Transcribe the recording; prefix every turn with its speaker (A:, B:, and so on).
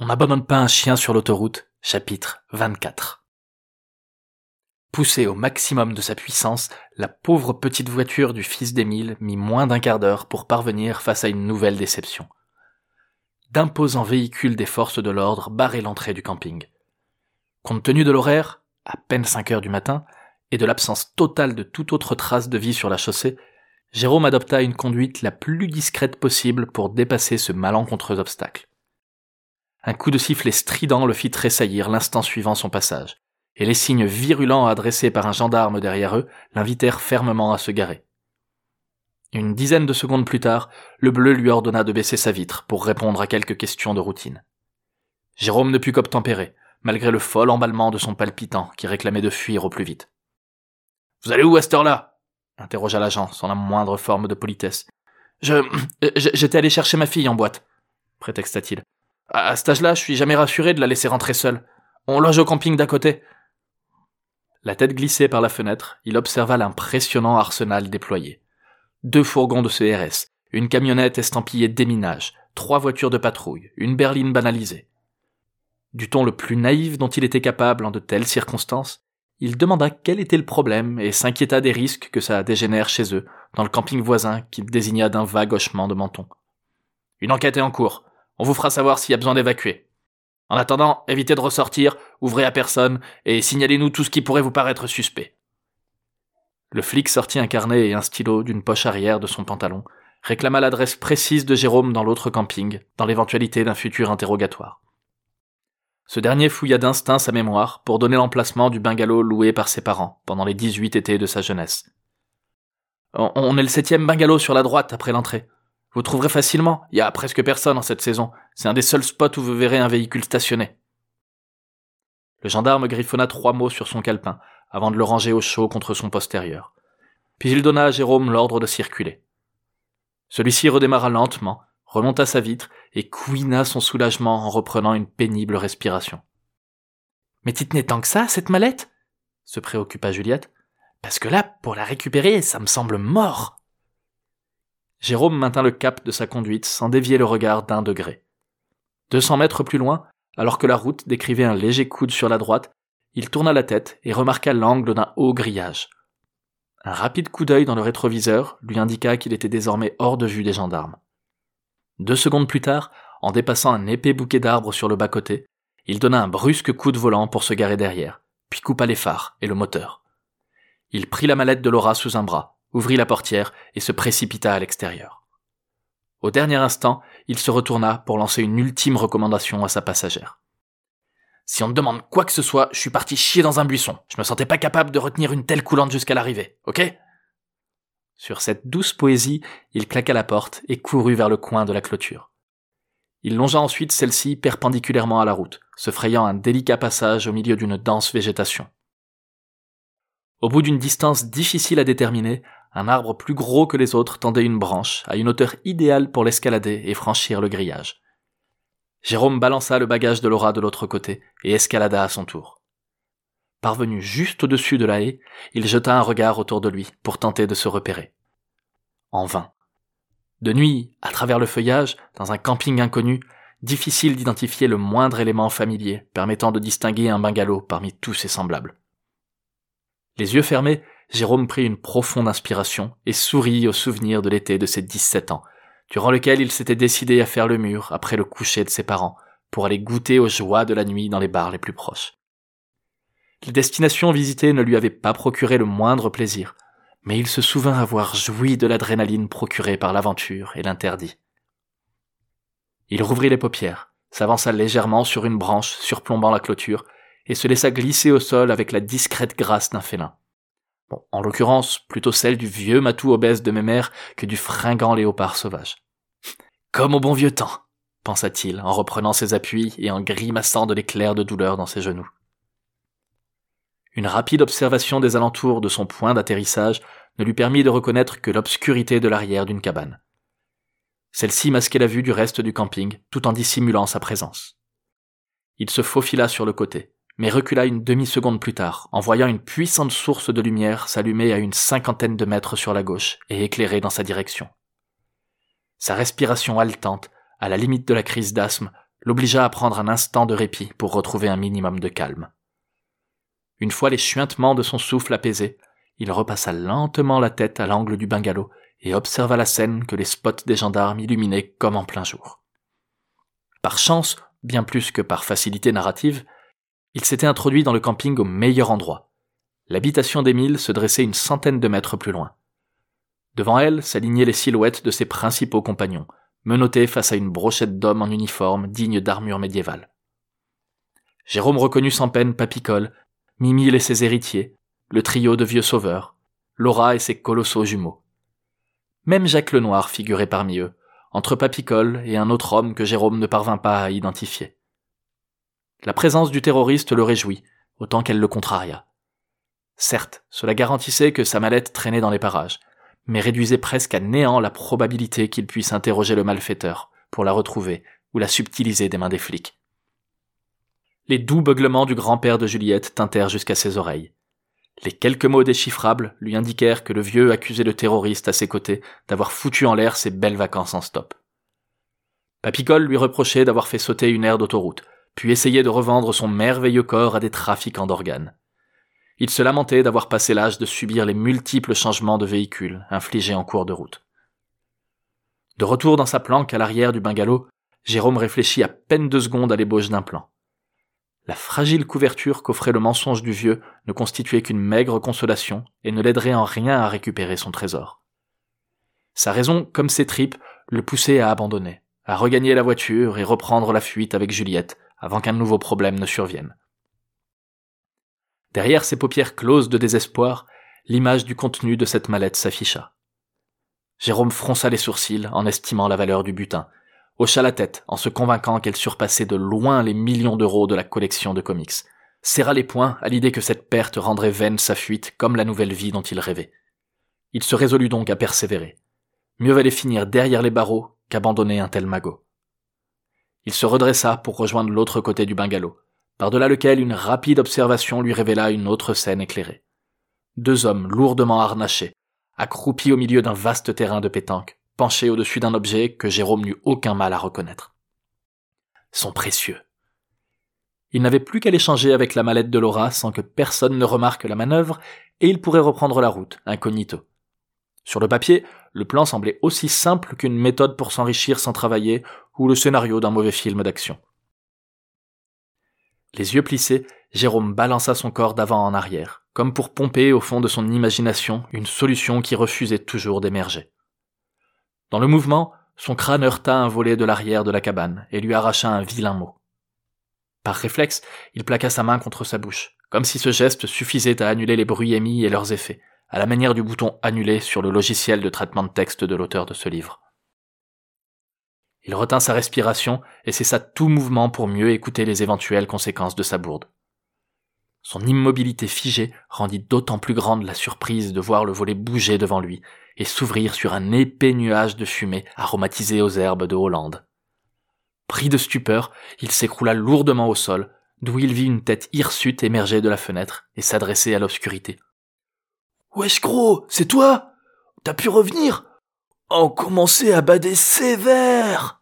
A: On n'abandonne pas un chien sur l'autoroute, chapitre 24. Poussée au maximum de sa puissance, la pauvre petite voiture du fils d'Émile mit moins d'un quart d'heure pour parvenir face à une nouvelle déception. D'imposants véhicules des forces de l'ordre barraient l'entrée du camping. Compte tenu de l'horaire, à peine 5 heures du matin, et de l'absence totale de toute autre trace de vie sur la chaussée, Jérôme adopta une conduite la plus discrète possible pour dépasser ce malencontreux obstacle. Un coup de sifflet strident le fit tressaillir l'instant suivant son passage, et les signes virulents adressés par un gendarme derrière eux l'invitèrent fermement à se garer. Une dizaine de secondes plus tard, le bleu lui ordonna de baisser sa vitre pour répondre à quelques questions de routine. Jérôme ne put qu'obtempérer, malgré le fol emballement de son palpitant qui réclamait de fuir au plus vite. Vous allez où à cette heure-là? interrogea l'agent sans la moindre forme de politesse. Je, j'étais allé chercher ma fille en boîte, prétexta-t-il. À, cet âge-là, je suis jamais rassuré de la laisser rentrer seule. On loge au camping d'à côté. La tête glissée par la fenêtre, il observa l'impressionnant arsenal déployé. Deux fourgons de CRS, une camionnette estampillée déminage, trois voitures de patrouille, une berline banalisée. Du ton le plus naïf dont il était capable en de telles circonstances, il demanda quel était le problème et s'inquiéta des risques que ça dégénère chez eux, dans le camping voisin qu'il désigna d'un vague hochement de menton. Une enquête est en cours. On vous fera savoir s'il y a besoin d'évacuer. En attendant, évitez de ressortir, ouvrez à personne, et signalez-nous tout ce qui pourrait vous paraître suspect. Le flic sortit un carnet et un stylo d'une poche arrière de son pantalon, réclama l'adresse précise de Jérôme dans l'autre camping, dans l'éventualité d'un futur interrogatoire. Ce dernier fouilla d'instinct sa mémoire pour donner l'emplacement du bungalow loué par ses parents pendant les dix-huit étés de sa jeunesse. On est le septième bungalow sur la droite après l'entrée. Vous trouverez facilement, il y a presque personne en cette saison. C'est un des seuls spots où vous verrez un véhicule stationné. Le gendarme griffonna trois mots sur son calepin, avant de le ranger au chaud contre son postérieur. Puis il donna à Jérôme l'ordre de circuler. Celui-ci redémarra lentement, remonta sa vitre et couina son soulagement en reprenant une pénible respiration. Mais t'y tenais tant que ça, cette mallette se préoccupa Juliette. Parce que là, pour la récupérer, ça me semble mort. Jérôme maintint le cap de sa conduite sans dévier le regard d'un degré. Deux cents mètres plus loin, alors que la route décrivait un léger coude sur la droite, il tourna la tête et remarqua l'angle d'un haut grillage. Un rapide coup d'œil dans le rétroviseur lui indiqua qu'il était désormais hors de vue des gendarmes. Deux secondes plus tard, en dépassant un épais bouquet d'arbres sur le bas-côté, il donna un brusque coup de volant pour se garer derrière, puis coupa les phares et le moteur. Il prit la mallette de Laura sous un bras, ouvrit la portière et se précipita à l'extérieur. Au dernier instant, il se retourna pour lancer une ultime recommandation à sa passagère. Si on me demande quoi que ce soit, je suis parti chier dans un buisson. Je me sentais pas capable de retenir une telle coulante jusqu'à l'arrivée, ok? Sur cette douce poésie, il claqua la porte et courut vers le coin de la clôture. Il longea ensuite celle-ci perpendiculairement à la route, se frayant un délicat passage au milieu d'une dense végétation. Au bout d'une distance difficile à déterminer, un arbre plus gros que les autres tendait une branche, à une hauteur idéale pour l'escalader et franchir le grillage. Jérôme balança le bagage de Laura de l'autre côté et escalada à son tour. Parvenu juste au-dessus de la haie, il jeta un regard autour de lui pour tenter de se repérer. En vain. De nuit, à travers le feuillage, dans un camping inconnu, difficile d'identifier le moindre élément familier permettant de distinguer un bungalow parmi tous ses semblables. Les yeux fermés, Jérôme prit une profonde inspiration et sourit au souvenir de l'été de ses 17 ans, durant lequel il s'était décidé à faire le mur après le coucher de ses parents, pour aller goûter aux joies de la nuit dans les bars les plus proches. Les destinations visitées ne lui avaient pas procuré le moindre plaisir, mais il se souvint avoir joui de l'adrénaline procurée par l'aventure et l'interdit. Il rouvrit les paupières, s'avança légèrement sur une branche surplombant la clôture, et se laissa glisser au sol avec la discrète grâce d'un félin. Bon, en l'occurrence, plutôt celle du vieux matou obèse de mes mères que du fringant léopard sauvage. Comme au bon vieux temps, pensa-t-il en reprenant ses appuis et en grimaçant de l'éclair de douleur dans ses genoux. Une rapide observation des alentours de son point d'atterrissage ne lui permit de reconnaître que l'obscurité de l'arrière d'une cabane. Celle-ci masquait la vue du reste du camping, tout en dissimulant sa présence. Il se faufila sur le côté, mais recula une demi-seconde plus tard, en voyant une puissante source de lumière s'allumer à une cinquantaine de mètres sur la gauche et éclairer dans sa direction. Sa respiration haletante, à la limite de la crise d'asthme, l'obligea à prendre un instant de répit pour retrouver un minimum de calme. Une fois les chuintements de son souffle apaisés, il repassa lentement la tête à l'angle du bungalow et observa la scène que les spots des gendarmes illuminaient comme en plein jour. Par chance, bien plus que par facilité narrative, il s'était introduit dans le camping au meilleur endroit. L'habitation d'Émile se dressait une centaine de mètres plus loin. Devant elle s'alignaient les silhouettes de ses principaux compagnons, menottés face à une brochette d'hommes en uniforme digne d'armure médiévale. Jérôme reconnut sans peine Papicole, Mimile et ses héritiers, le trio de vieux sauveurs, Laura et ses colossaux jumeaux. Même Jacques Lenoir figurait parmi eux, entre Papicole et un autre homme que Jérôme ne parvint pas à identifier. La présence du terroriste le réjouit, autant qu'elle le contraria. Certes, cela garantissait que sa mallette traînait dans les parages, mais réduisait presque à néant la probabilité qu'il puisse interroger le malfaiteur pour la retrouver ou la subtiliser des mains des flics. Les doux beuglements du grand-père de Juliette tintèrent jusqu'à ses oreilles. Les quelques mots déchiffrables lui indiquèrent que le vieux accusait le terroriste à ses côtés d'avoir foutu en l'air ses belles vacances en stop. Papicole lui reprochait d'avoir fait sauter une aire d'autoroute, puis essayait de revendre son merveilleux corps à des trafiquants d'organes. Il se lamentait d'avoir passé l'âge de subir les multiples changements de véhicules infligés en cours de route. De retour dans sa planque à l'arrière du bungalow, Jérôme réfléchit à peine deux secondes à l'ébauche d'un plan. La fragile couverture qu'offrait le mensonge du vieux ne constituait qu'une maigre consolation et ne l'aiderait en rien à récupérer son trésor. Sa raison, comme ses tripes, le poussait à abandonner, à regagner la voiture et reprendre la fuite avec Juliette avant qu'un nouveau problème ne survienne. Derrière ses paupières closes de désespoir, l'image du contenu de cette mallette s'afficha. Jérôme fronça les sourcils en estimant la valeur du butin, hocha la tête en se convainquant qu'elle surpassait de loin les millions d'euros de la collection de comics, serra les poings à l'idée que cette perte rendrait vaine sa fuite comme la nouvelle vie dont il rêvait. Il se résolut donc à persévérer. Mieux valait finir derrière les barreaux qu'abandonner un tel magot. Il se redressa pour rejoindre l'autre côté du bungalow, par-delà lequel une rapide observation lui révéla une autre scène éclairée. Deux hommes lourdement harnachés, accroupis au milieu d'un vaste terrain de pétanque, penché au-dessus d'un objet que Jérôme n'eut aucun mal à reconnaître. Son précieux. Il n'avait plus qu'à l'échanger avec la mallette de Laura sans que personne ne remarque la manœuvre, et il pourrait reprendre la route, incognito. Sur le papier, le plan semblait aussi simple qu'une méthode pour s'enrichir sans travailler, ou le scénario d'un mauvais film d'action. Les yeux plissés, Jérôme balança son corps d'avant en arrière, comme pour pomper au fond de son imagination une solution qui refusait toujours d'émerger. Dans le mouvement, son crâne heurta un volet de l'arrière de la cabane et lui arracha un vilain mot. Par réflexe, il plaqua sa main contre sa bouche, comme si ce geste suffisait à annuler les bruits émis et leurs effets, à la manière du bouton annulé sur le logiciel de traitement de texte de l'auteur de ce livre. Il retint sa respiration et cessa tout mouvement pour mieux écouter les éventuelles conséquences de sa bourde. Son immobilité figée rendit d'autant plus grande la surprise de voir le volet bouger devant lui et s'ouvrir sur un épais nuage de fumée aromatisé aux herbes de Hollande. Pris de stupeur, il s'écroula lourdement au sol, d'où il vit une tête hirsute émerger de la fenêtre et s'adresser à l'obscurité. Wesh gros, c'est toi T'as pu revenir On commençait à bader sévère